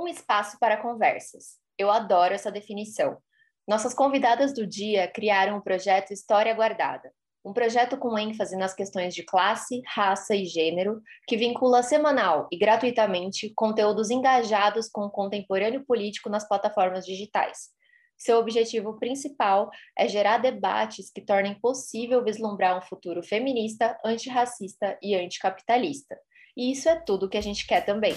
Um espaço para conversas. Eu adoro essa definição. Nossas convidadas do dia criaram o projeto História Guardada, um projeto com ênfase nas questões de classe, raça e gênero, que vincula semanal e gratuitamente conteúdos engajados com o contemporâneo político nas plataformas digitais. Seu objetivo principal é gerar debates que tornem possível vislumbrar um futuro feminista, antirracista e anticapitalista. E isso é tudo que a gente quer também.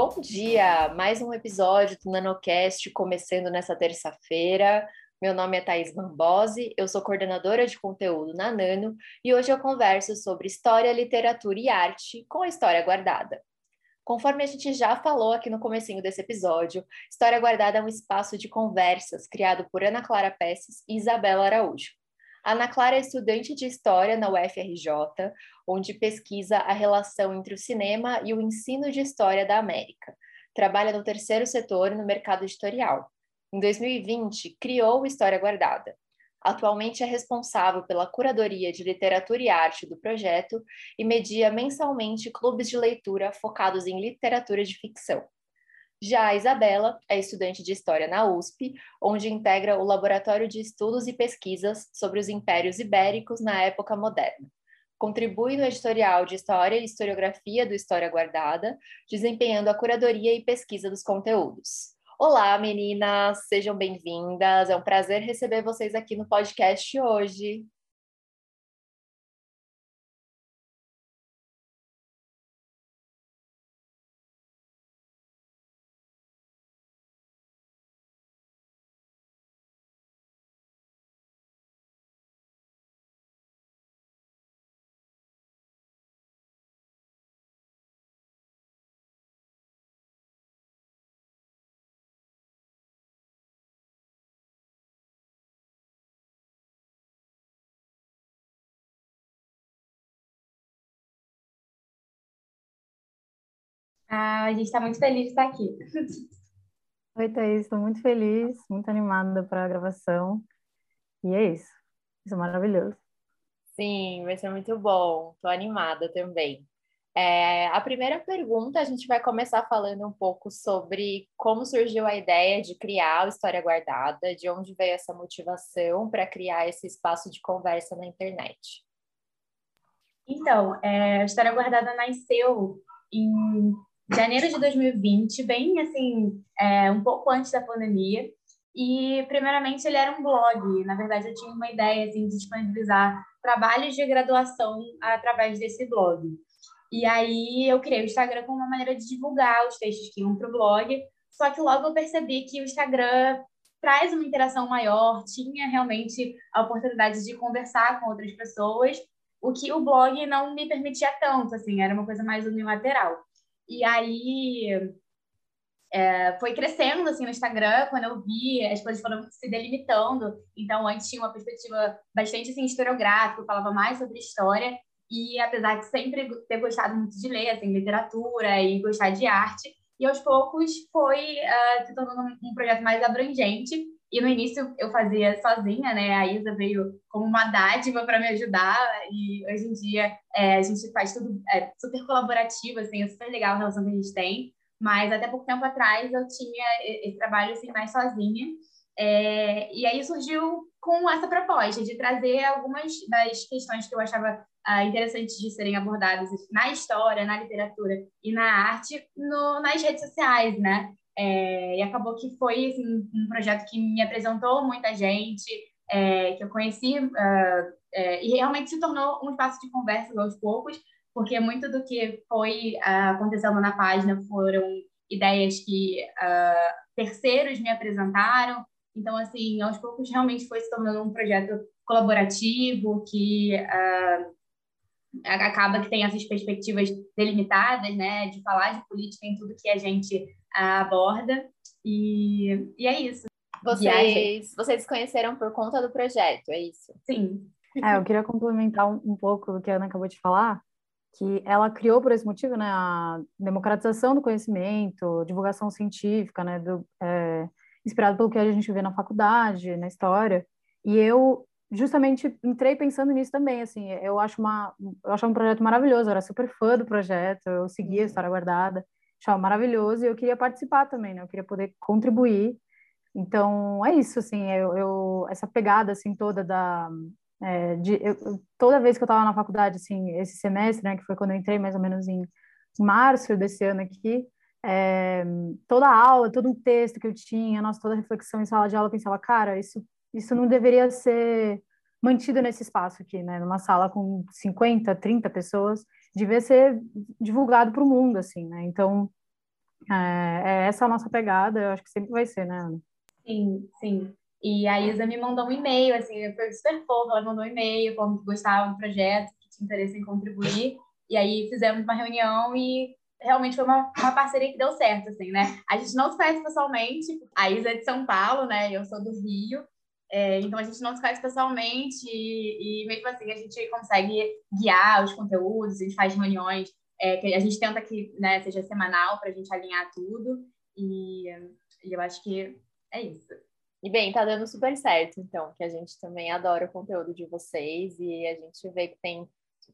Bom dia! Mais um episódio do NanoCast começando nessa terça-feira. Meu nome é Thaís Bambosi, eu sou coordenadora de conteúdo na Nano e hoje eu converso sobre história, literatura e arte com a História Guardada. Conforme a gente já falou aqui no comecinho desse episódio, História Guardada é um espaço de conversas criado por Ana Clara Pesses e Isabela Araújo. A Ana Clara é estudante de História na UFRJ, onde pesquisa a relação entre o cinema e o ensino de História da América. Trabalha no terceiro setor no mercado editorial. Em 2020, criou História Guardada. Atualmente é responsável pela curadoria de literatura e arte do projeto e media mensalmente clubes de leitura focados em literatura de ficção. Já a Isabela é estudante de História na USP, onde integra o Laboratório de Estudos e Pesquisas sobre os Impérios Ibéricos na Época Moderna. Contribui no editorial de História e Historiografia do História Guardada, desempenhando a curadoria e pesquisa dos conteúdos. Olá, meninas, sejam bem-vindas. É um prazer receber vocês aqui no podcast hoje. Ah, a gente está muito feliz de estar aqui. Oi, Thaís, estou muito feliz, muito animada para a gravação. E é isso. Isso é maravilhoso. Sim, vai ser muito bom. Estou animada também. É, a primeira pergunta, a gente vai começar falando um pouco sobre como surgiu a ideia de criar o História Guardada, de onde veio essa motivação para criar esse espaço de conversa na internet. Então, é, a História Guardada nasceu em janeiro de 2020, bem assim, é, um pouco antes da pandemia. E, primeiramente, ele era um blog. Na verdade, eu tinha uma ideia assim, de disponibilizar trabalhos de graduação através desse blog. E aí eu criei o Instagram como uma maneira de divulgar os textos que iam para o blog. Só que logo eu percebi que o Instagram traz uma interação maior, tinha realmente a oportunidade de conversar com outras pessoas, o que o blog não me permitia tanto, assim, era uma coisa mais unilateral. E aí é, foi crescendo assim no Instagram, quando eu vi, as coisas foram se delimitando. Então, antes tinha uma perspectiva bastante assim, historiográfica, falava mais sobre história. E apesar de sempre ter gostado muito de ler, assim, literatura e gostar de arte, e aos poucos foi uh, se tornando um projeto mais abrangente. E no início eu fazia sozinha, né? A Isa veio como uma dádiva para me ajudar. E hoje em dia é, a gente faz tudo é, super colaborativo, assim, é super legal a relação que a gente tem. Mas até pouco tempo atrás eu tinha esse trabalho assim mais sozinha. É, e aí surgiu com essa proposta de trazer algumas das questões que eu achava ah, interessantes de serem abordadas na história, na literatura e na arte no, nas redes sociais, né? É, e acabou que foi assim, um projeto que me apresentou muita gente, é, que eu conheci, uh, é, e realmente se tornou um espaço de conversa aos poucos, porque muito do que foi uh, acontecendo na página foram ideias que uh, terceiros me apresentaram. Então, assim, aos poucos realmente foi se tornando um projeto colaborativo que acaba que tem essas perspectivas delimitadas, né, de falar de política em tudo que a gente aborda. E, e é isso. Vocês, vocês conheceram por conta do projeto, é isso? Sim. É, eu queria complementar um, um pouco o que a Ana acabou de falar, que ela criou por esse motivo, né, a democratização do conhecimento, divulgação científica, né, do, é, inspirado pelo que a gente vê na faculdade, na história. E eu justamente entrei pensando nisso também, assim, eu acho uma, eu acho um projeto maravilhoso, eu era super fã do projeto, eu seguia a uhum. História Guardada, achava maravilhoso e eu queria participar também, né? Eu queria poder contribuir. Então, é isso, assim, eu, eu essa pegada, assim, toda da... É, de, eu, toda vez que eu estava na faculdade, assim, esse semestre, né, que foi quando eu entrei mais ou menos em março desse ano aqui, é, toda a aula, todo um texto que eu tinha, nossa, toda a reflexão em sala de aula, eu pensava, cara, isso, isso não deveria ser mantido nesse espaço aqui, né, numa sala com 50, 30 pessoas, devia ser divulgado para o mundo, assim, né? Então, é, é, essa a nossa pegada, eu acho que sempre vai ser, né, Ana? Sim, sim. E a Isa me mandou um e-mail, assim, foi super fofa, ela mandou um e-mail, como que gostava do projeto, que tinha interesse em contribuir, e aí fizemos uma reunião e realmente foi uma, uma parceria que deu certo, assim, né? A gente não se conhece pessoalmente, a Isa é de São Paulo, né, eu sou do Rio, é, então a gente não se conhece pessoalmente e, e, mesmo assim a gente consegue guiar os conteúdos, a gente faz reuniões, é, que a gente tenta que né, seja semanal para a gente alinhar tudo e, e, eu acho que é isso. E bem, tá dando super certo, então, que a gente também adora o conteúdo de vocês e a gente vê que tem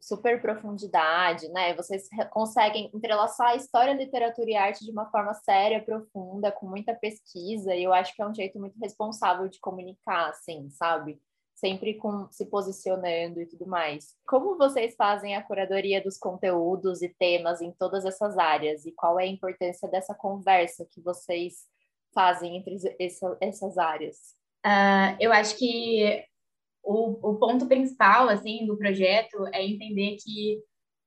super profundidade, né? Vocês conseguem entrelaçar a história, literatura e arte de uma forma séria, profunda, com muita pesquisa, e eu acho que é um jeito muito responsável de comunicar, assim, sabe? Sempre com, se posicionando e tudo mais. Como vocês fazem a curadoria dos conteúdos e temas em todas essas áreas? E qual é a importância dessa conversa que vocês fazem entre essa, essas áreas? Uh, eu acho que o, o ponto principal assim do projeto é entender que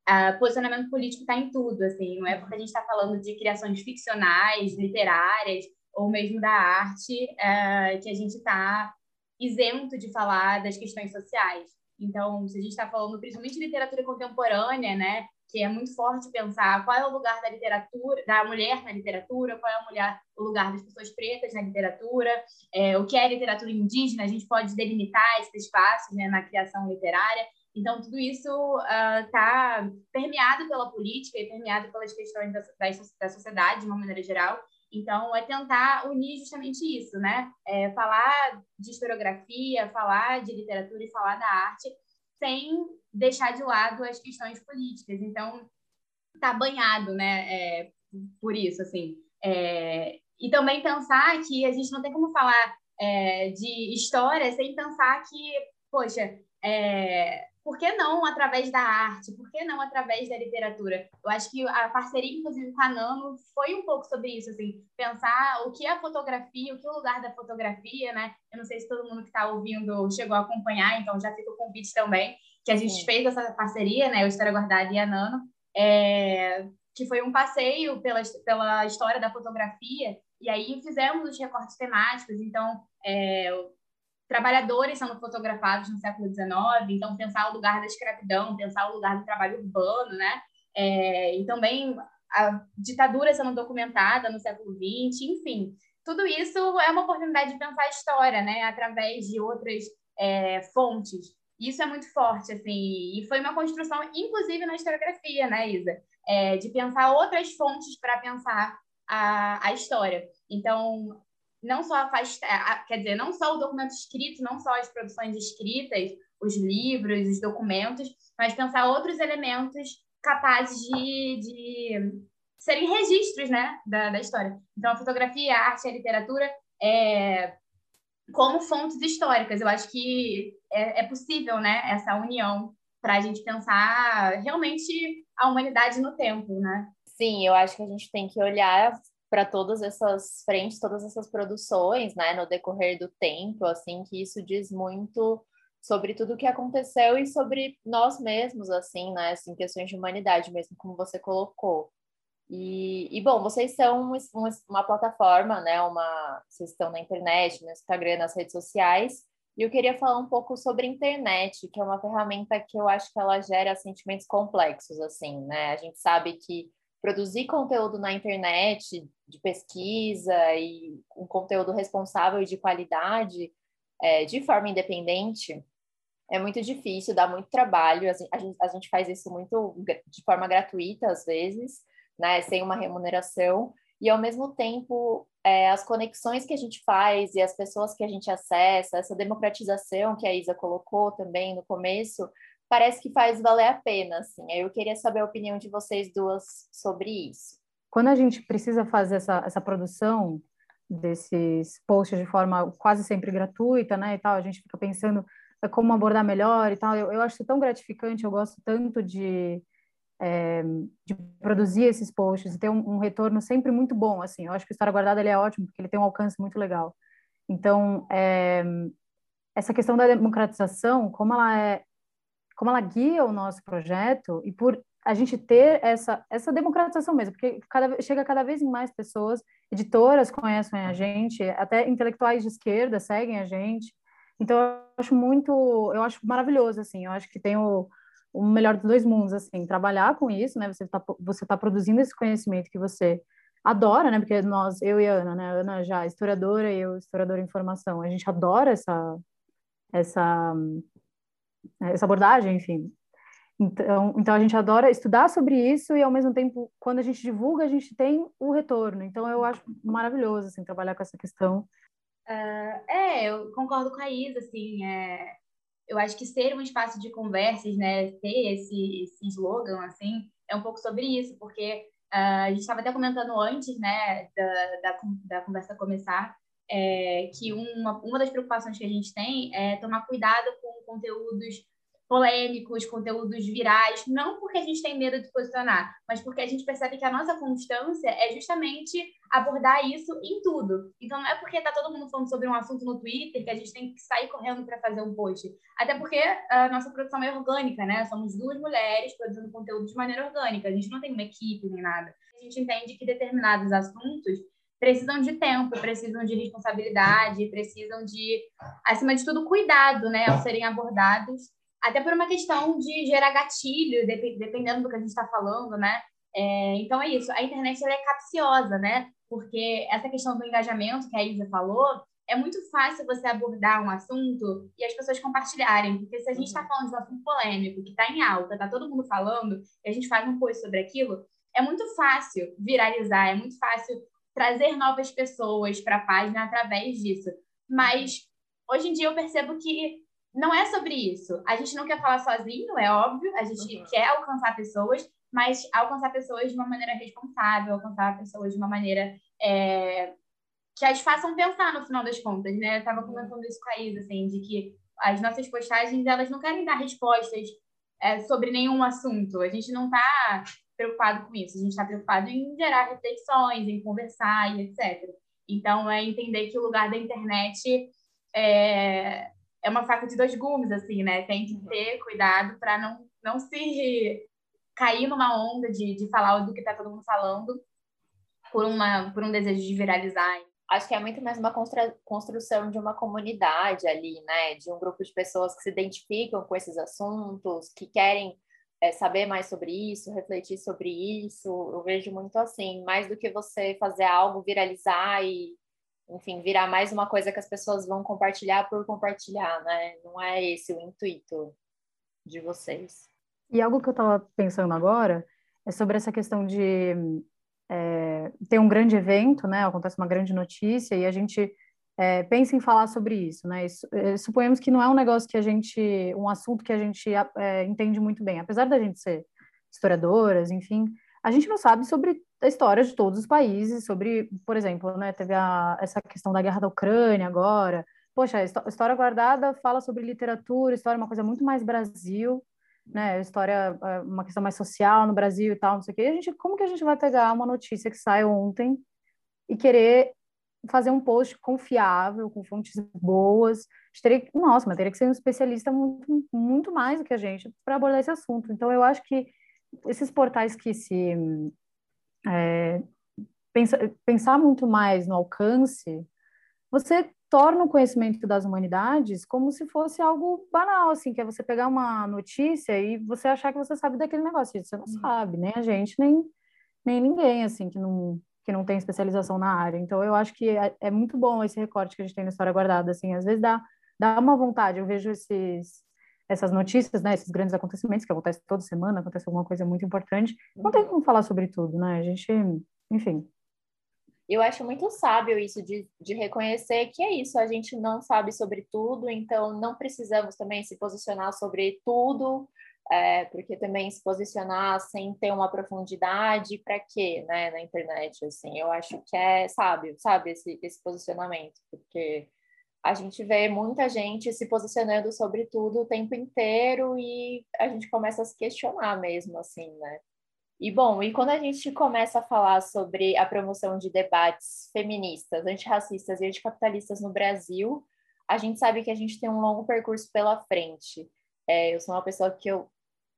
uh, posicionamento político está em tudo, assim, não é porque a gente está falando de criações ficcionais, literárias ou mesmo da arte uh, que a gente está isento de falar das questões sociais. Então, se a gente está falando principalmente de literatura contemporânea, né, que é muito forte pensar qual é o lugar da literatura, da mulher na literatura, qual é o, mulher, o lugar das pessoas pretas na literatura, é, o que é literatura indígena, a gente pode delimitar esses espaços né, na criação literária. Então, tudo isso está uh, permeado pela política e permeado pelas questões da, da, da, sociedade, de uma maneira geral. Então, é tentar unir justamente isso, né? É falar de historiografia, falar de literatura e falar da arte, sem deixar de lado as questões políticas. Então, tá banhado, né, é, por isso, assim. É, e também pensar que a gente não tem como falar é, de história sem pensar que, poxa, é, por que não através da arte? Por que não através da literatura? Eu acho que a parceria, inclusive, com a Nano foi um pouco sobre isso, assim, pensar o que é a fotografia, o que é o lugar da fotografia, né? Eu não sei se todo mundo que está ouvindo chegou a acompanhar, então já fica o convite também que a gente fez essa parceria, né, o História Guardada e a Nano, é, que foi um passeio pela, pela história da fotografia, e aí fizemos os recortes temáticos, então, é, trabalhadores sendo fotografados no século XIX, então pensar o lugar da escravidão, pensar o lugar do trabalho urbano, né, é, e também a ditadura sendo documentada no século XX, enfim, tudo isso é uma oportunidade de pensar a história, né, através de outras é, fontes. Isso é muito forte, assim, e foi uma construção, inclusive na historiografia, né, Isa? É, de pensar outras fontes para pensar a, a história. Então, não só faz, quer dizer, não só o documento escrito, não só as produções escritas, os livros, os documentos, mas pensar outros elementos capazes de, de serem registros, né, da, da história. Então, a fotografia, a arte, a literatura é, como fontes históricas. Eu acho que é, é possível, né, essa união para a gente pensar realmente a humanidade no tempo, né? Sim, eu acho que a gente tem que olhar para todas essas frentes, todas essas produções, né, no decorrer do tempo, assim, que isso diz muito sobre tudo o que aconteceu e sobre nós mesmos, assim, né, assim, questões de humanidade mesmo, como você colocou. E, e, bom, vocês são uma, uma, plataforma, né? Uma, vocês estão na internet, no Instagram, nas redes sociais. E eu queria falar um pouco sobre internet, que é uma ferramenta que eu acho que ela gera sentimentos complexos, assim, né? A gente sabe que produzir conteúdo na internet de pesquisa e um conteúdo responsável e de qualidade, é, de forma independente, é muito difícil, dá muito trabalho. A gente, a gente faz isso muito de forma gratuita, às vezes, né, sem uma remuneração. e ao mesmo tempo é, as conexões que a gente faz e as pessoas que a gente acessa, essa democratização que a Isa colocou também no começo, parece que faz valer a pena, assim. Eu queria saber a opinião de vocês duas sobre isso. Quando a gente precisa fazer essa, essa produção desses posts de forma quase sempre gratuita, né, e tal, a gente fica pensando como abordar melhor e tal. Eu, eu acho tão gratificante, eu gosto tanto de, é, de produzir esses posts e ter um, um, retorno sempre muito bom, assim. Eu acho que o História Guardada ele é ótimo, porque ele tem um alcance muito legal. Então, é, essa questão da democratização, como ela é como ela guia o nosso projeto e por a gente ter essa essa democratização mesmo, porque cada, chega cada vez mais pessoas, editoras conhecem a gente, até intelectuais de esquerda seguem a gente. Então eu acho muito, eu acho maravilhoso assim, eu acho que tem o, o melhor dos dois mundos assim, trabalhar com isso, né? Você está você tá produzindo esse conhecimento que você adora, né? Porque nós, eu e a Ana, né? A Ana já é historiadora e eu historiadora em formação, a gente adora essa essa essa abordagem, enfim. Então, então a gente adora estudar sobre isso e ao mesmo tempo, quando a gente divulga, a gente tem o retorno. Então eu acho maravilhoso assim trabalhar com essa questão. Uh, é, eu concordo com a Isa, assim, é, eu acho que ser um espaço de conversas, né, ter esse, esse slogan, assim, é um pouco sobre isso, porque uh, a gente estava até comentando antes, né, da, da, da conversa começar, é, que uma, uma das preocupações que a gente tem é tomar cuidado com conteúdos polêmicos, conteúdos virais, não porque a gente tem medo de posicionar, mas porque a gente percebe que a nossa constância é justamente abordar isso em tudo. Então não é porque tá todo mundo falando sobre um assunto no Twitter que a gente tem que sair correndo para fazer um post. Até porque a nossa produção é orgânica, né? Somos duas mulheres produzindo conteúdo de maneira orgânica. A gente não tem uma equipe nem nada. A gente entende que determinados assuntos precisam de tempo, precisam de responsabilidade, precisam de, acima de tudo, cuidado, né, ao serem abordados até por uma questão de gerar gatilho, dependendo do que a gente está falando, né? É, então é isso. A internet ela é capciosa, né? Porque essa questão do engajamento que a Isa falou, é muito fácil você abordar um assunto e as pessoas compartilharem. Porque se a gente está uhum. falando de um assunto polêmico, que está em alta, está todo mundo falando, e a gente faz um post sobre aquilo, é muito fácil viralizar, é muito fácil trazer novas pessoas para a página através disso. Mas hoje em dia eu percebo que não é sobre isso. A gente não quer falar sozinho, é óbvio, a gente uhum. quer alcançar pessoas, mas alcançar pessoas de uma maneira responsável, alcançar pessoas de uma maneira é, que as façam pensar no final das contas, né? Eu estava comentando isso com a Isa, assim, de que as nossas postagens, elas não querem dar respostas é, sobre nenhum assunto. A gente não está preocupado com isso, a gente está preocupado em gerar reflexões, em conversar e etc. Então, é entender que o lugar da internet é, é uma faca de dois gumes, assim, né? Tem que ter cuidado para não, não se cair numa onda de, de falar do que está todo mundo falando por, uma, por um desejo de viralizar. Acho que é muito mais uma construção de uma comunidade ali, né? De um grupo de pessoas que se identificam com esses assuntos, que querem é, saber mais sobre isso, refletir sobre isso. Eu vejo muito assim, mais do que você fazer algo viralizar e enfim, virar mais uma coisa que as pessoas vão compartilhar por compartilhar, né? Não é esse o intuito de vocês. E algo que eu estava pensando agora é sobre essa questão de é, ter um grande evento, né? Acontece uma grande notícia e a gente é, pensa em falar sobre isso, né? Isso, é, suponhamos que não é um negócio que a gente, um assunto que a gente é, entende muito bem, apesar da gente ser historiadoras, enfim, a gente não sabe sobre a história de todos os países, sobre, por exemplo, né, teve a, essa questão da guerra da Ucrânia agora. Poxa, história guardada fala sobre literatura, história é uma coisa muito mais Brasil, né? História é uma questão mais social no Brasil e tal, não sei o quê. A gente, como que a gente vai pegar uma notícia que sai ontem e querer fazer um post confiável, com fontes boas? Teria, nossa, mas teria que ser um especialista muito, muito mais do que a gente para abordar esse assunto. Então, eu acho que esses portais que se é, pensa, pensar muito mais no alcance, você torna o conhecimento das humanidades como se fosse algo banal, assim, que é você pegar uma notícia e você achar que você sabe daquele negócio, você não uhum. sabe, nem a gente, nem, nem ninguém, assim, que não, que não tem especialização na área. Então, eu acho que é, é muito bom esse recorte que a gente tem na História Guardada, assim, às vezes dá, dá uma vontade, eu vejo esses essas notícias, né, esses grandes acontecimentos que acontecem toda semana, acontece alguma coisa muito importante, não tem como falar sobre tudo, né? A gente, enfim. Eu acho muito sábio isso de, de reconhecer que é isso, a gente não sabe sobre tudo, então não precisamos também se posicionar sobre tudo, é, porque também se posicionar sem ter uma profundidade, para quê, né, na internet, assim, eu acho que é sábio, sabe, esse, esse posicionamento, porque a gente vê muita gente se posicionando sobre tudo o tempo inteiro e a gente começa a se questionar mesmo, assim, né? E bom, e quando a gente começa a falar sobre a promoção de debates feministas, antirracistas e anticapitalistas no Brasil, a gente sabe que a gente tem um longo percurso pela frente. É, eu sou uma pessoa que eu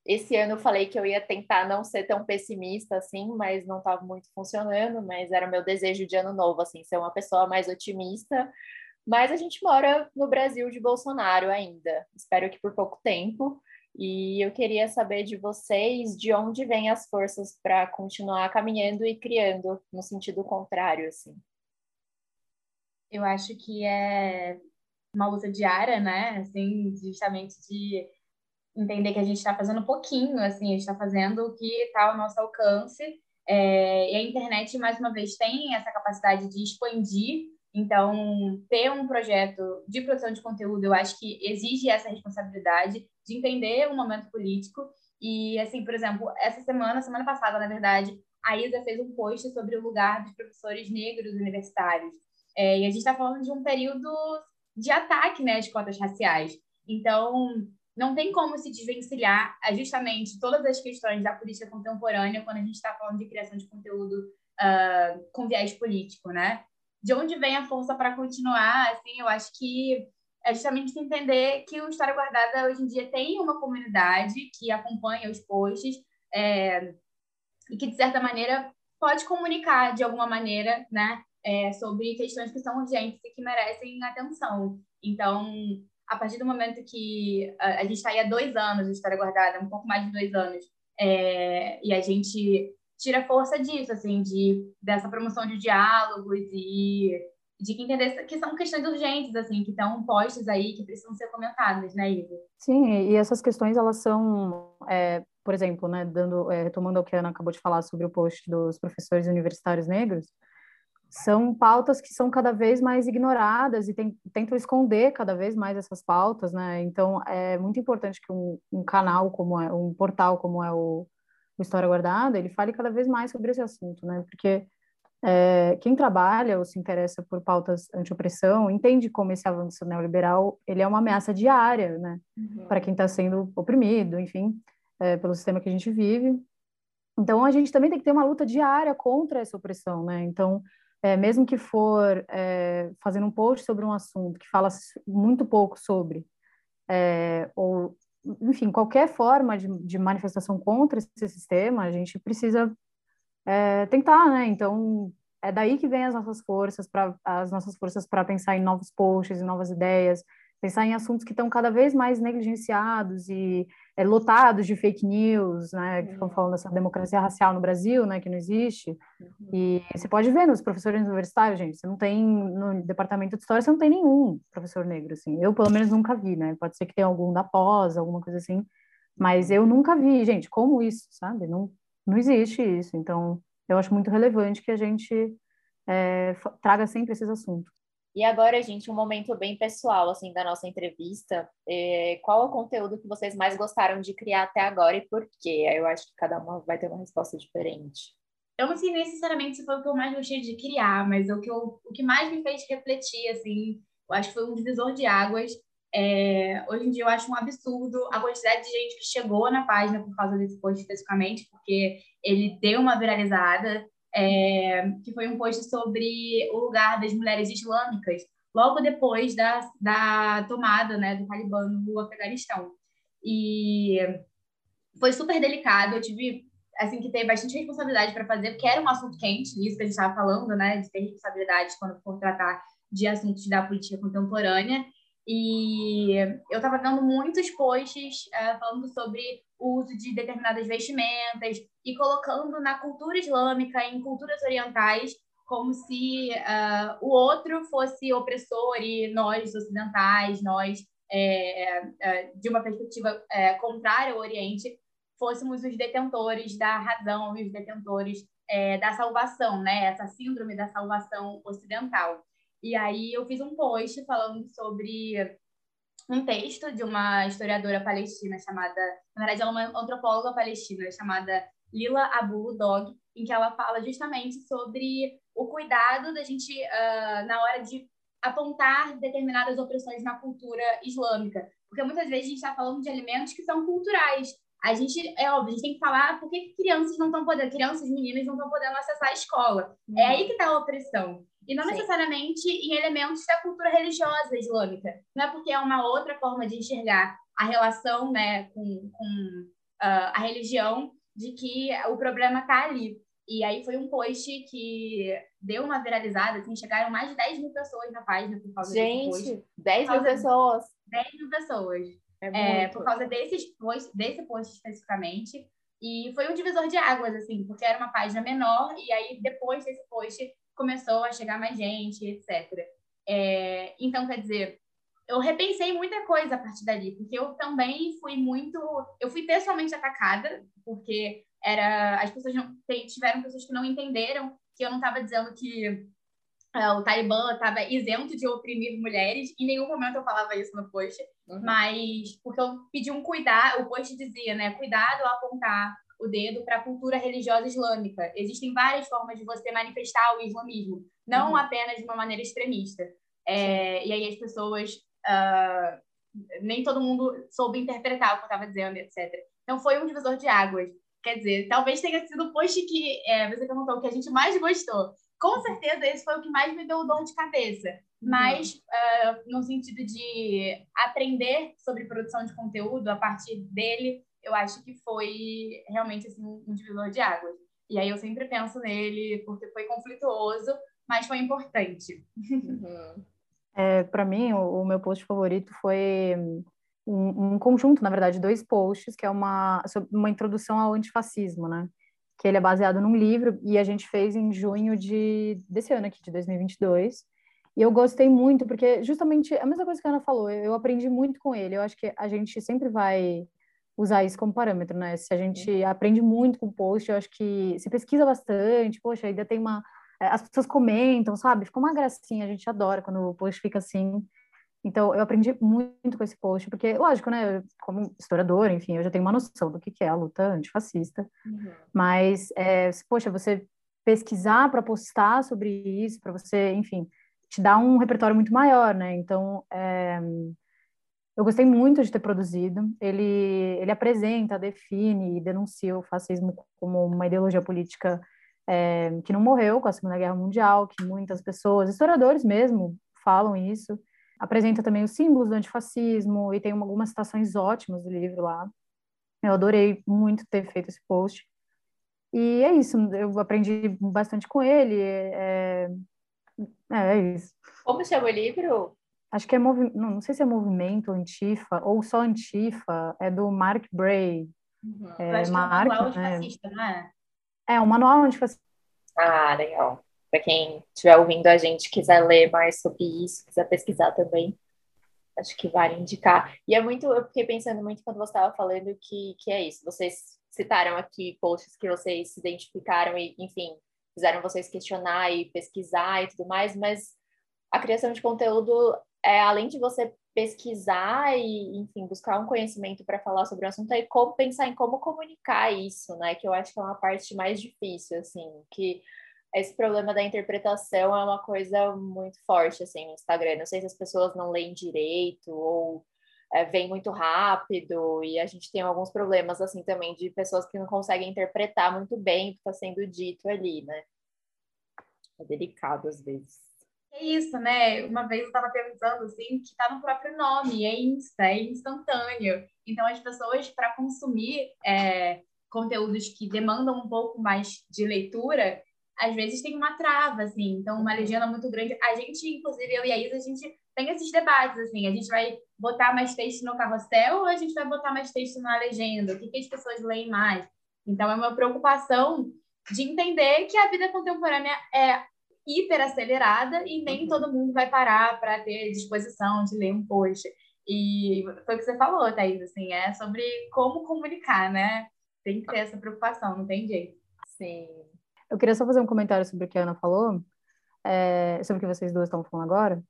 esse ano eu falei que eu ia tentar não ser tão pessimista assim, mas não estava muito funcionando, mas era meu desejo de ano novo assim, ser uma pessoa mais otimista. Mas a gente mora no Brasil de Bolsonaro ainda. Espero que por pouco tempo. E eu queria saber de vocês de onde vêm as forças para continuar caminhando e criando no sentido contrário, assim. Eu acho que é uma luta diária, né? Assim, justamente de entender que a gente está fazendo um pouquinho, assim, a gente está fazendo o que está ao nosso alcance. É, e a internet, mais uma vez, tem essa capacidade de expandir então, ter um projeto de produção de conteúdo, eu acho que exige essa responsabilidade de entender o momento político. E, assim, por exemplo, essa semana, semana passada, na verdade, a Isa fez um post sobre o lugar dos professores negros universitários. É, e a gente está falando de um período de ataque né, às cotas raciais. Então, não tem como se desvencilhar a justamente todas as questões da política contemporânea quando a gente está falando de criação de conteúdo uh, com viés político, né? de onde vem a força para continuar, assim, eu acho que é justamente entender que o História Guardada hoje em dia tem uma comunidade que acompanha os posts é, e que, de certa maneira, pode comunicar de alguma maneira, né, é, sobre questões que são urgentes e que merecem atenção. Então, a partir do momento que a, a gente está aí há dois anos de História Guardada, um pouco mais de dois anos, é, e a gente tira força disso, assim, de, dessa promoção de diálogos e de que entender que são questões urgentes, assim, que estão postas aí, que precisam ser comentadas, né, Ivo? Sim, e essas questões, elas são, é, por exemplo, né, dando, é, retomando o que a Ana acabou de falar sobre o post dos professores universitários negros, são pautas que são cada vez mais ignoradas e tem, tentam esconder cada vez mais essas pautas, né? Então, é muito importante que um, um canal como é, um portal como é o o História Guardada, ele fale cada vez mais sobre esse assunto, né? Porque é, quem trabalha ou se interessa por pautas anti-opressão entende como esse avanço neoliberal ele é uma ameaça diária, né? Uhum. Para quem está sendo oprimido, enfim, é, pelo sistema que a gente vive. Então, a gente também tem que ter uma luta diária contra essa opressão, né? Então, é, mesmo que for é, fazendo um post sobre um assunto que fala muito pouco sobre, é, ou enfim, qualquer forma de, de manifestação contra esse sistema, a gente precisa é, tentar, né? Então, é daí que vem as nossas forças para as nossas forças para pensar em novos posts, em novas ideias, pensar em assuntos que estão cada vez mais negligenciados e é, lotados de fake news, né, que estão uhum. falando dessa democracia racial no Brasil, né, que não existe. Uhum. E você pode ver nos professores universitários, gente, você não tem no departamento de história, você não tem nenhum professor negro, assim. Eu pelo menos nunca vi, né? Pode ser que tenha algum da pós, alguma coisa assim, mas eu nunca vi, gente. Como isso, sabe? Não, não existe isso. Então, eu acho muito relevante que a gente é, traga sempre esses assuntos. E agora, gente, um momento bem pessoal, assim, da nossa entrevista. É, qual o conteúdo que vocês mais gostaram de criar até agora e por quê? Eu acho que cada uma vai ter uma resposta diferente. Eu não sei necessariamente se foi o que eu mais gostei de criar, mas o que, eu, o que mais me fez refletir, assim, eu acho que foi um divisor de águas. É, hoje em dia eu acho um absurdo a quantidade de gente que chegou na página por causa desse post especificamente, porque ele deu uma viralizada é, que foi um post sobre o lugar das mulheres islâmicas logo depois da, da tomada né, do Talibã no Afeganistão. E foi super delicado, eu tive assim que ter bastante responsabilidade para fazer, porque era um assunto quente, isso que a gente estava falando, né, de ter responsabilidade quando for tratar de assuntos da política contemporânea. E eu estava vendo muitos posts uh, falando sobre o uso de determinadas vestimentas e colocando na cultura islâmica, em culturas orientais, como se uh, o outro fosse opressor e nós ocidentais, nós é, é, de uma perspectiva é, contrária ao Oriente, fôssemos os detentores da razão e os detentores é, da salvação, né? Essa síndrome da salvação ocidental. E aí eu fiz um post falando sobre um texto de uma historiadora palestina chamada, na verdade ela é uma antropóloga palestina chamada Lila Abu Dog, em que ela fala justamente sobre o cuidado da gente uh, na hora de apontar determinadas opressões na cultura islâmica, porque muitas vezes a gente está falando de alimentos que são culturais. A gente, é óbvio, a gente tem que falar por que crianças não estão podendo, crianças, meninas não estão podendo acessar a escola. Uhum. É aí que está a opressão. E não Sim. necessariamente em elementos da cultura religiosa islâmica. Não é porque é uma outra forma de enxergar a relação né, com, com uh, a religião de que o problema está ali. E aí foi um post que deu uma viralizada, assim, chegaram mais de 10 mil pessoas na página por causa Gente, desse post. 10 mil pessoas? 10 mil pessoas. É, é por causa desses post, desse post especificamente. E foi um divisor de águas, assim, porque era uma página menor, e aí depois desse post começou a chegar mais gente, etc. É, então, quer dizer, eu repensei muita coisa a partir dali, porque eu também fui muito. Eu fui pessoalmente atacada, porque era as pessoas não, tiveram pessoas que não entenderam que eu não estava dizendo que uh, o Talibã estava isento de oprimir mulheres. Em nenhum momento eu falava isso no post, uhum. mas porque eu pedi um cuidado, o post dizia, né, cuidado ao apontar o dedo para a cultura religiosa islâmica. Existem várias formas de você manifestar o islamismo, não uhum. apenas de uma maneira extremista. É, e aí as pessoas uh, nem todo mundo soube interpretar o que eu estava dizendo, etc. Então foi um divisor de águas. Quer dizer, talvez tenha sido o post que é, você perguntou o que a gente mais gostou. Com uhum. certeza, esse foi o que mais me deu dor de cabeça. Uhum. Mas, uh, no sentido de aprender sobre produção de conteúdo a partir dele, eu acho que foi realmente assim, um divisor de águas. E aí eu sempre penso nele, porque foi conflituoso, mas foi importante. Uhum. É, Para mim, o, o, meu post favorito foi um, um, conjunto, na verdade, dois posts, que é uma, uma introdução ao antifascismo, né? Que ele é baseado num livro e a gente fez em junho de, desse ano aqui, de 2022. E eu gostei muito, porque justamente a mesma coisa que a Ana falou, eu aprendi muito com ele. Eu acho que a gente sempre vai usar isso como parâmetro, né? Se a gente aprende muito com o post, eu acho que se pesquisa bastante, poxa, ainda tem uma. É, as pessoas comentam, sabe? Fica uma gracinha, a gente adora quando o post fica assim. Então, eu aprendi muito com esse post, porque, lógico, né, como historiadora, enfim, eu já tenho uma noção do que é a luta antifascista, uhum. mas, é, poxa, você pesquisar para postar sobre isso, para você, enfim, te dá um repertório muito maior, né? Então, é, eu gostei muito de ter produzido. Ele, ele apresenta, define e denuncia o fascismo como uma ideologia política é, que não morreu com a Segunda Guerra Mundial, que muitas pessoas, historiadores mesmo, falam isso apresenta também os símbolos do antifascismo e tem algumas citações ótimas do livro lá. Eu adorei muito ter feito esse post. E é isso, eu aprendi bastante com ele. É, é, é isso. Como chama o livro? Acho que é movi... não, não sei se é Movimento Antifa ou só Antifa, é do Mark Bray. Uhum. É, Mark, é um manual né? antifascista, não é? É, um manual antifascista. Ah, legal para quem estiver ouvindo a gente quiser ler mais sobre isso, quiser pesquisar também, acho que vale indicar. E é muito, eu fiquei pensando muito quando você estava falando que, que é isso. Vocês citaram aqui posts que vocês se identificaram e, enfim, fizeram vocês questionar e pesquisar e tudo mais, mas a criação de conteúdo é além de você pesquisar e, enfim, buscar um conhecimento para falar sobre o assunto, é como pensar em como comunicar isso, né? Que eu acho que é uma parte mais difícil, assim, que esse problema da interpretação é uma coisa muito forte, assim, no Instagram. Não sei se as pessoas não leem direito ou é, vem muito rápido e a gente tem alguns problemas, assim, também de pessoas que não conseguem interpretar muito bem o que está sendo dito ali, né? É delicado às vezes. É isso, né? Uma vez eu estava pensando, assim, que está no próprio nome, é Insta, é instantâneo. Então, as pessoas, para consumir é, conteúdos que demandam um pouco mais de leitura, às vezes tem uma trava, assim, então uma legenda muito grande. A gente, inclusive, eu e a Isa, a gente tem esses debates, assim, a gente vai botar mais texto no carrossel ou a gente vai botar mais texto na legenda? O que, que as pessoas leem mais? Então, é uma preocupação de entender que a vida contemporânea é hiper acelerada e nem uhum. todo mundo vai parar para ter disposição de ler um post. E foi o que você falou, Thaís, assim, é sobre como comunicar, né? Tem que ter essa preocupação, não tem jeito. Sim. Eu queria só fazer um comentário sobre o que a Ana falou, é, sobre o que vocês duas estão falando agora,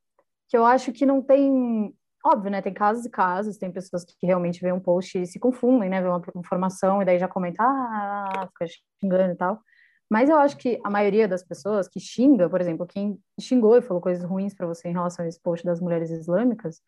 que eu acho que não tem. Óbvio, né? Tem casos e casos, tem pessoas que realmente veem um post e se confundem, né? Vê uma informação e daí já comentam, ah, fica xingando e tal. Mas eu acho que a maioria das pessoas que xinga, por exemplo, quem xingou e falou coisas ruins para você em relação a esse post das mulheres islâmicas,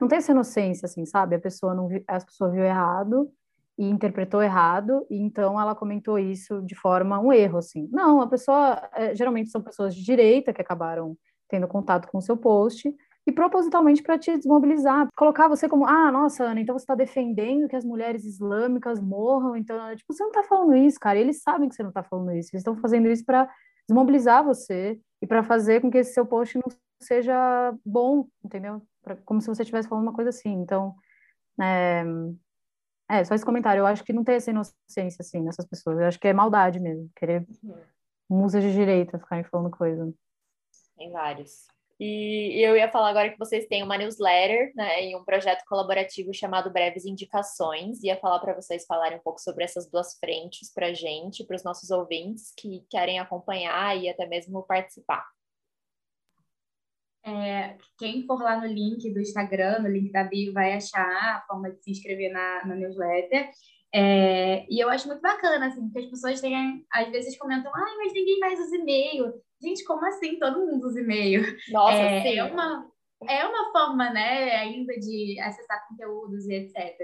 não tem essa inocência, assim, sabe? A pessoa não viu, a pessoa viu errado e interpretou errado, e então ela comentou isso de forma um erro, assim. Não, a pessoa, é, geralmente são pessoas de direita que acabaram tendo contato com o seu post, e propositalmente para te desmobilizar, colocar você como, ah, nossa, Ana, então você está defendendo que as mulheres islâmicas morram, então, tipo, você não está falando isso, cara, eles sabem que você não está falando isso, eles estão fazendo isso para desmobilizar você e para fazer com que esse seu post não seja bom, entendeu? Pra, como se você estivesse falando uma coisa assim, então, é, é, só esse comentário, eu acho que não tem essa inocência, assim, nessas pessoas, eu acho que é maldade mesmo, querer uhum. musas de direita ficarem falando coisa. Tem vários. E eu ia falar agora que vocês têm uma newsletter, né, e um projeto colaborativo chamado Breves Indicações. Ia falar para vocês falarem um pouco sobre essas duas frentes para a gente, para os nossos ouvintes que querem acompanhar e até mesmo participar. É, quem for lá no link do Instagram, no link da bio, vai achar a forma de se inscrever na, na newsletter. É, e eu acho muito bacana, assim, que as pessoas têm, às vezes comentam, ai, mas ninguém mais usa e-mail. Gente, como assim? Todo mundo usa e-mail. Nossa, é, sim. É uma, é uma forma, né, ainda de acessar conteúdos e etc.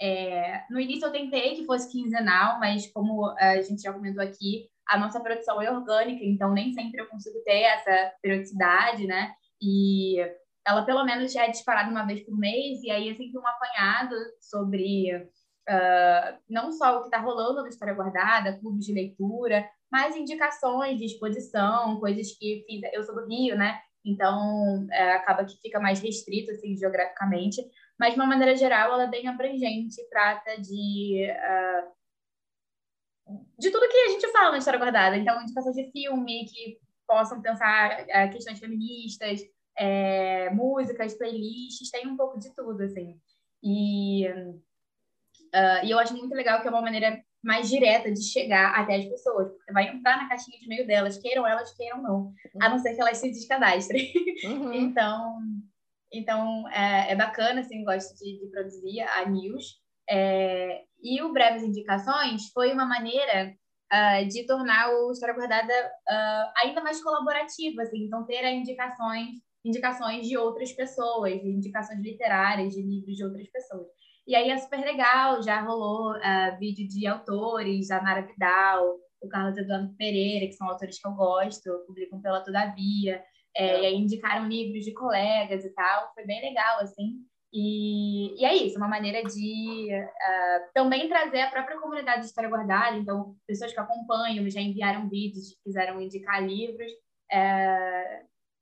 É, no início eu tentei que fosse quinzenal, mas como a gente já comentou aqui, a nossa produção é orgânica, então nem sempre eu consigo ter essa periodicidade, né? E ela pelo menos já é disparada uma vez por mês, e aí é sempre um apanhado sobre uh, não só o que está rolando na História Guardada, clubes de leitura, mas indicações de exposição, coisas que fiz. Eu sou do Rio, né? Então é, acaba que fica mais restrito assim, geograficamente, mas de uma maneira geral ela é bem abrangente, trata de uh, de tudo que a gente fala na história guardada. Então, indicações de filme que possam pensar uh, questões feministas, é, músicas, playlists, tem um pouco de tudo, assim. E, uh, e eu acho muito legal que é uma maneira mais direta de chegar até as pessoas, porque vai entrar na caixinha de meio delas, queiram elas, queiram não, a não ser que elas se descadastrem. Uhum. então, então é, é, bacana, assim, gosto de, de produzir a news. É, e o Breves Indicações foi uma maneira uh, de tornar o História Guardada uh, ainda mais colaborativo, assim, então ter indicações, indicações de outras pessoas, indicações literárias, de livros de outras pessoas. E aí é super legal, já rolou uh, vídeo de autores, a Nara Vidal, o Carlos Eduardo Pereira, que são autores que eu gosto, publicam pela Todavia, é, e aí indicaram livros de colegas e tal, foi bem legal, assim. E, e é isso, uma maneira de uh, também trazer a própria comunidade de História Guardada, então, pessoas que acompanham, já enviaram vídeos, quiseram indicar livros,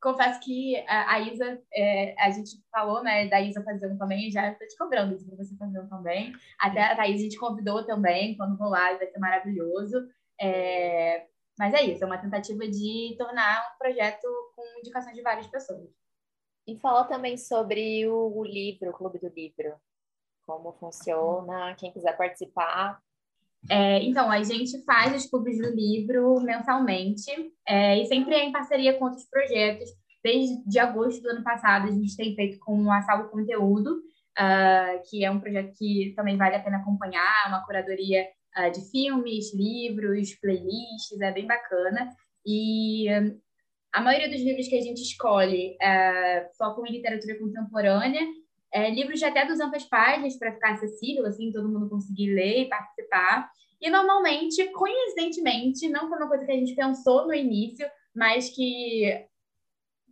confesso que a, a Isa, é, a gente falou, né, da Isa fazendo também, já estou te cobrando isso para você fazendo também. Até a Thaís a gente convidou também, quando rolar, vai ser maravilhoso. É, mas é isso, é uma tentativa de tornar um projeto com indicações de várias pessoas. E fala também sobre o, o livro, o Clube do Livro. Como funciona, quem quiser participar, é, então, a gente faz os clubes do livro mensalmente é, e sempre é em parceria com outros projetos. Desde agosto do ano passado, a gente tem feito com a Salvo Conteúdo, uh, que é um projeto que também vale a pena acompanhar, uma curadoria uh, de filmes, livros, playlists, é bem bacana. E uh, a maioria dos livros que a gente escolhe uh, focam em literatura contemporânea é, livros de até 200 páginas para ficar acessível, assim, todo mundo conseguir ler e participar. E normalmente, coincidentemente, não foi uma coisa que a gente pensou no início, mas que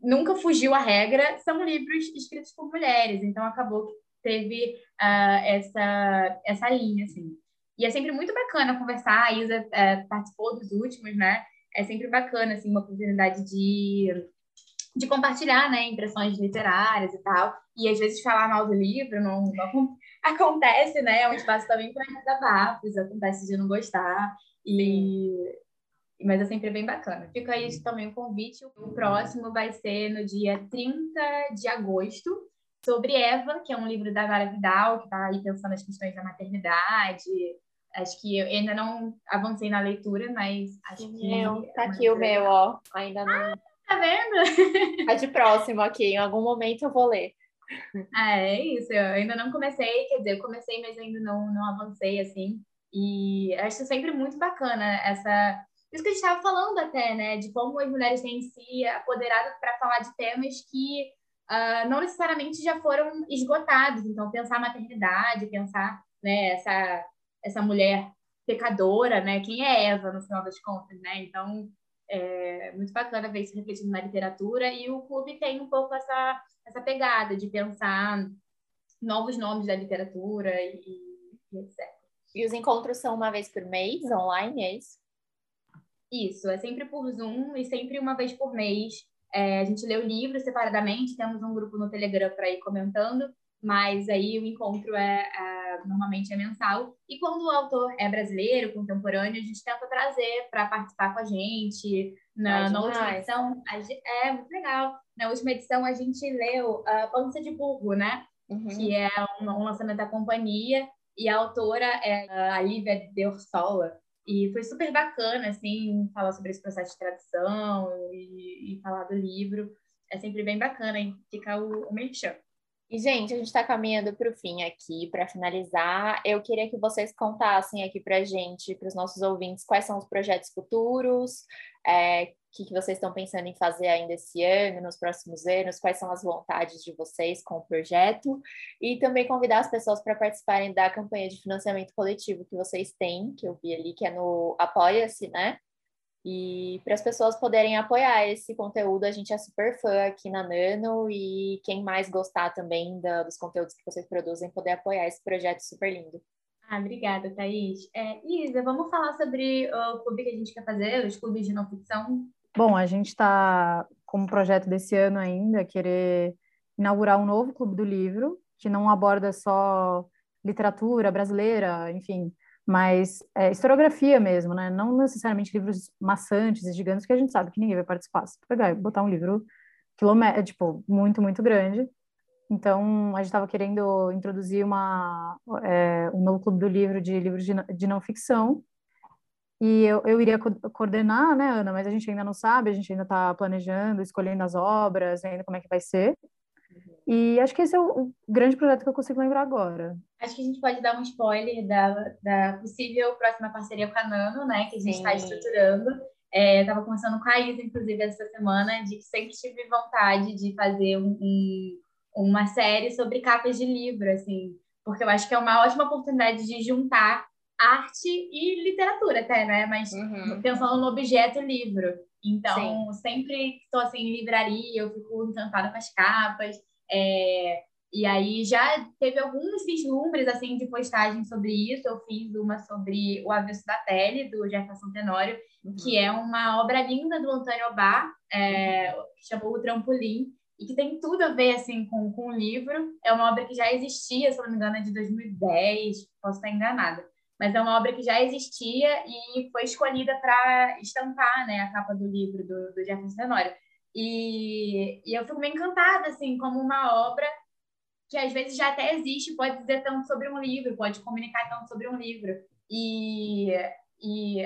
nunca fugiu à regra, são livros escritos por mulheres. Então acabou que teve uh, essa, essa linha, assim. E é sempre muito bacana conversar. A Isa uh, participou dos últimos, né? É sempre bacana, assim, uma oportunidade de de compartilhar, né, impressões literárias e tal. E às vezes falar mal do livro não, não acontece, né? É um espaço também para desabafos, acontece de não gostar. E mas é sempre bem bacana. Fica aí também o convite. O próximo vai ser no dia 30 de agosto, sobre Eva, que é um livro da Vara Vidal, que está aí pensando as questões da maternidade, Acho que eu ainda não avancei na leitura, mas acho que. Meu, tá aqui o meu, ó. Ainda não. Ah, tá vendo? Tá de próximo aqui, em algum momento eu vou ler. Ah, é isso. Eu ainda não comecei, quer dizer, eu comecei, mas ainda não, não avancei assim. E acho sempre muito bacana essa. Isso que a gente estava falando até, né? De como as mulheres têm se apoderado para falar de temas que uh, não necessariamente já foram esgotados. Então, pensar a maternidade, pensar né, essa, essa mulher pecadora, né? Quem é Eva, no final das contas, né? Então, é muito bacana ver isso refletido na literatura e o clube tem um pouco essa, essa pegada de pensar novos nomes da literatura e, e etc. E os encontros são uma vez por mês, online, é isso? Isso, é sempre por Zoom e sempre uma vez por mês. É, a gente lê o livro separadamente, temos um grupo no Telegram para ir comentando, mas aí o encontro é, é, normalmente é mensal. E quando o autor é brasileiro, contemporâneo, a gente tenta trazer para participar com a gente. Na, na última edição, é muito legal. Na última edição, a gente leu a Pança de Burro, né? Uhum. Que é um, um, lançamento da companhia, e a autora é a Lívia de Orsola. E foi super bacana, assim, falar sobre esse processo de tradução e, e falar do livro. É sempre bem bacana, hein? Fica o, o merchan. E, gente, a gente está caminhando para o fim aqui, para finalizar. Eu queria que vocês contassem aqui para a gente, para os nossos ouvintes, quais são os projetos futuros, é, o que, que vocês estão pensando em fazer ainda esse ano, nos próximos anos, quais são as vontades de vocês com o projeto, e também convidar as pessoas para participarem da campanha de financiamento coletivo que vocês têm, que eu vi ali, que é no Apoia-se, né? E para as pessoas poderem apoiar esse conteúdo, a gente é super fã aqui na Nano e quem mais gostar também da, dos conteúdos que vocês produzem, poder apoiar esse projeto super lindo. Ah, obrigada, Thaís. É, Isa, vamos falar sobre o clube que a gente quer fazer, os clubes de não ficção? Bom, a gente está, como projeto desse ano ainda, querer inaugurar um novo clube do livro, que não aborda só literatura brasileira, enfim, mas é, historiografia mesmo, né? Não necessariamente livros maçantes e gigantes, que a gente sabe que ninguém vai participar. Se pegar e botar um livro quilômetro, tipo, muito, muito grande. Então, a gente estava querendo introduzir uma, é, um novo clube do livro de livros de, de não ficção, e eu, eu iria co coordenar, né, Ana? Mas a gente ainda não sabe, a gente ainda está planejando, escolhendo as obras, ainda como é que vai ser. E acho que esse é o, o, grande projeto que eu consigo lembrar agora. Acho que a gente pode dar um spoiler da, da possível próxima parceria com a Nano, né? Que a gente está estruturando. É, eu estava conversando com a Isa, inclusive, essa semana, de que sempre tive vontade de fazer um, um, uma série sobre capas de livro, assim, porque eu acho que é uma ótima oportunidade de juntar arte e literatura até, né? Mas uhum. pensando no objeto livro. Então, Sim. sempre estou assim em livraria, eu fico encantada com as capas. É... E aí já teve alguns vislumbres assim de postagem sobre isso. Eu fiz uma sobre o Avesso da Pele, do Jefferson Tenório, uhum. que é uma obra linda do Antônio Bar, é... que chamou O Trampolim, e que tem tudo a ver assim com, com o livro. É uma obra que já existia, se não me engano, é de 2010, posso estar enganada mas é uma obra que já existia e foi escolhida para estampar né, a capa do livro do, do Jefferson Tenório. E, e eu fico meio encantada, assim, como uma obra que às vezes já até existe, pode dizer tanto sobre um livro, pode comunicar tanto sobre um livro. E, e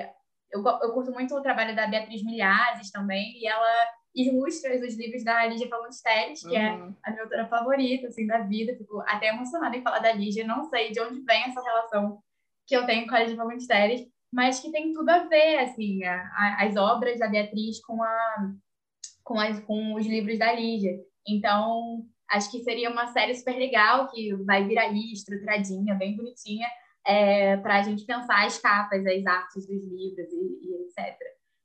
eu, eu curto muito o trabalho da Beatriz Milhazes também, e ela ilustra os livros da Lígia Fagundes Teles, que é uhum. é a minha autora favorita, assim, da vida. Fico até emocionada em falar da Lígia, não sei de onde vem essa relação que eu tenho com a Lígia Fagundes Teles, mas que tem tudo a ver, assim, a, a, as obras da Beatriz com, a, com, as, com os livros da Lígia. Então, acho que seria uma série super legal, que vai vir aí, estruturadinha, bem bonitinha, é, para a gente pensar as capas, as artes dos livros e, e etc.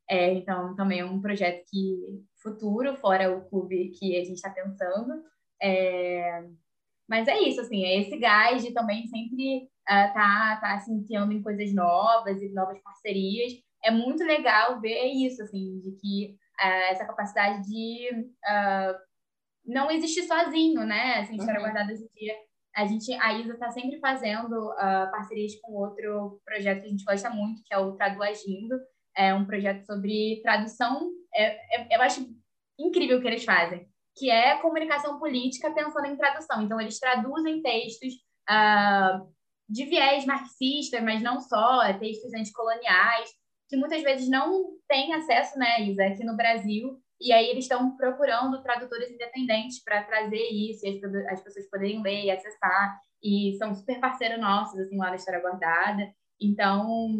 É, então, também é um projeto que futuro, fora o clube que a gente está pensando. É, mas é isso, assim, é esse gás de também sempre uh, tá, tá se enfiando em coisas novas e novas parcerias. É muito legal ver isso, assim, de que uh, essa capacidade de uh, não existir sozinho, né? Assim, história uhum. guardada hoje em dia. A gente, a Isa está sempre fazendo uh, parcerias com outro projeto que a gente gosta muito, que é o Traduagindo. É um projeto sobre tradução. É, é, eu acho incrível o que eles fazem, que é comunicação política pensando em tradução. Então, eles traduzem textos uh, de viés marxista, mas não só, é textos anticoloniais, que muitas vezes não têm acesso, né, Isa, aqui no Brasil, e aí eles estão procurando tradutores independentes para trazer isso, e as, as, pessoas poderem ler e acessar, e são super parceiros nossos, assim, lá na História Guardada. Então,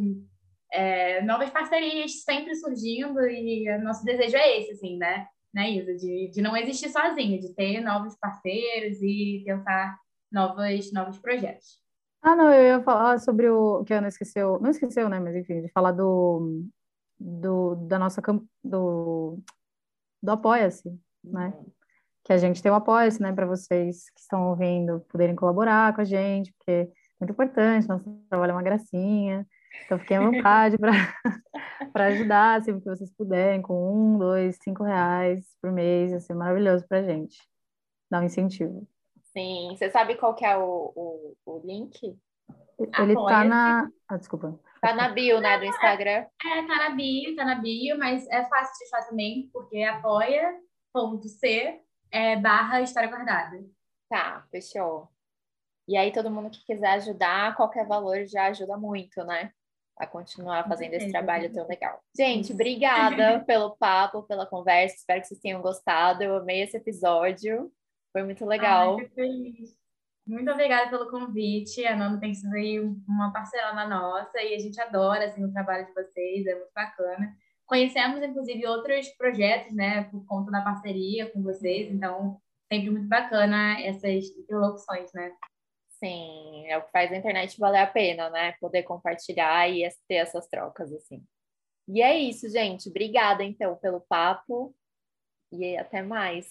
é, novas parcerias sempre surgindo, e nosso desejo é esse, assim, né, né Isa, de, de não existir sozinho, de ter novos parceiros e pensar novos, novos projetos. Ah, não, eu ia falar sobre o que a Ana esqueceu, não esqueceu, né, mas enfim, de falar do, do da nossa do, do Apoia-se, né? Que a gente tem o Apoia-se, né, para vocês que estão ouvindo poderem colaborar com a gente, porque é muito importante, nosso trabalho é uma gracinha. Então, fiquem à vontade para ajudar, sempre que vocês puderem, com um, dois, cinco reais por mês, ia ser maravilhoso para a gente. Dar um incentivo. Sim, você sabe qual que é o, o, o link? Ele tá na. Ah, desculpa. Tá na bio, né, do Instagram? É, tá na bio, tá na bio, mas é fácil de achar também, porque é apoia.c é, barra História Guardada. Tá, fechou. E aí, todo mundo que quiser ajudar, qualquer valor já ajuda muito, né? A continuar fazendo esse trabalho tão legal. Gente, obrigada pelo papo, pela conversa. Espero que vocês tenham gostado. Eu amei esse episódio. Foi muito legal. Ai, feliz. Muito obrigada pelo convite. A Nano tem sido aí uma parceirona nossa e a gente adora assim, o trabalho de vocês, é muito bacana. Conhecemos, inclusive, outros projetos, né, por conta da parceria com vocês, então sempre muito bacana essas interlocuções, né? Sim, é o que faz a internet valer a pena, né? Poder compartilhar e ter essas trocas, assim. E é isso, gente. Obrigada, então, pelo papo e até mais.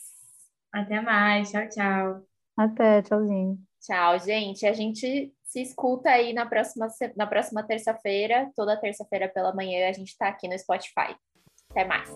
Até mais. Tchau, tchau. Até, tchauzinho. Tchau, gente. A gente se escuta aí na próxima, na próxima terça-feira. Toda terça-feira pela manhã a gente está aqui no Spotify. Até mais.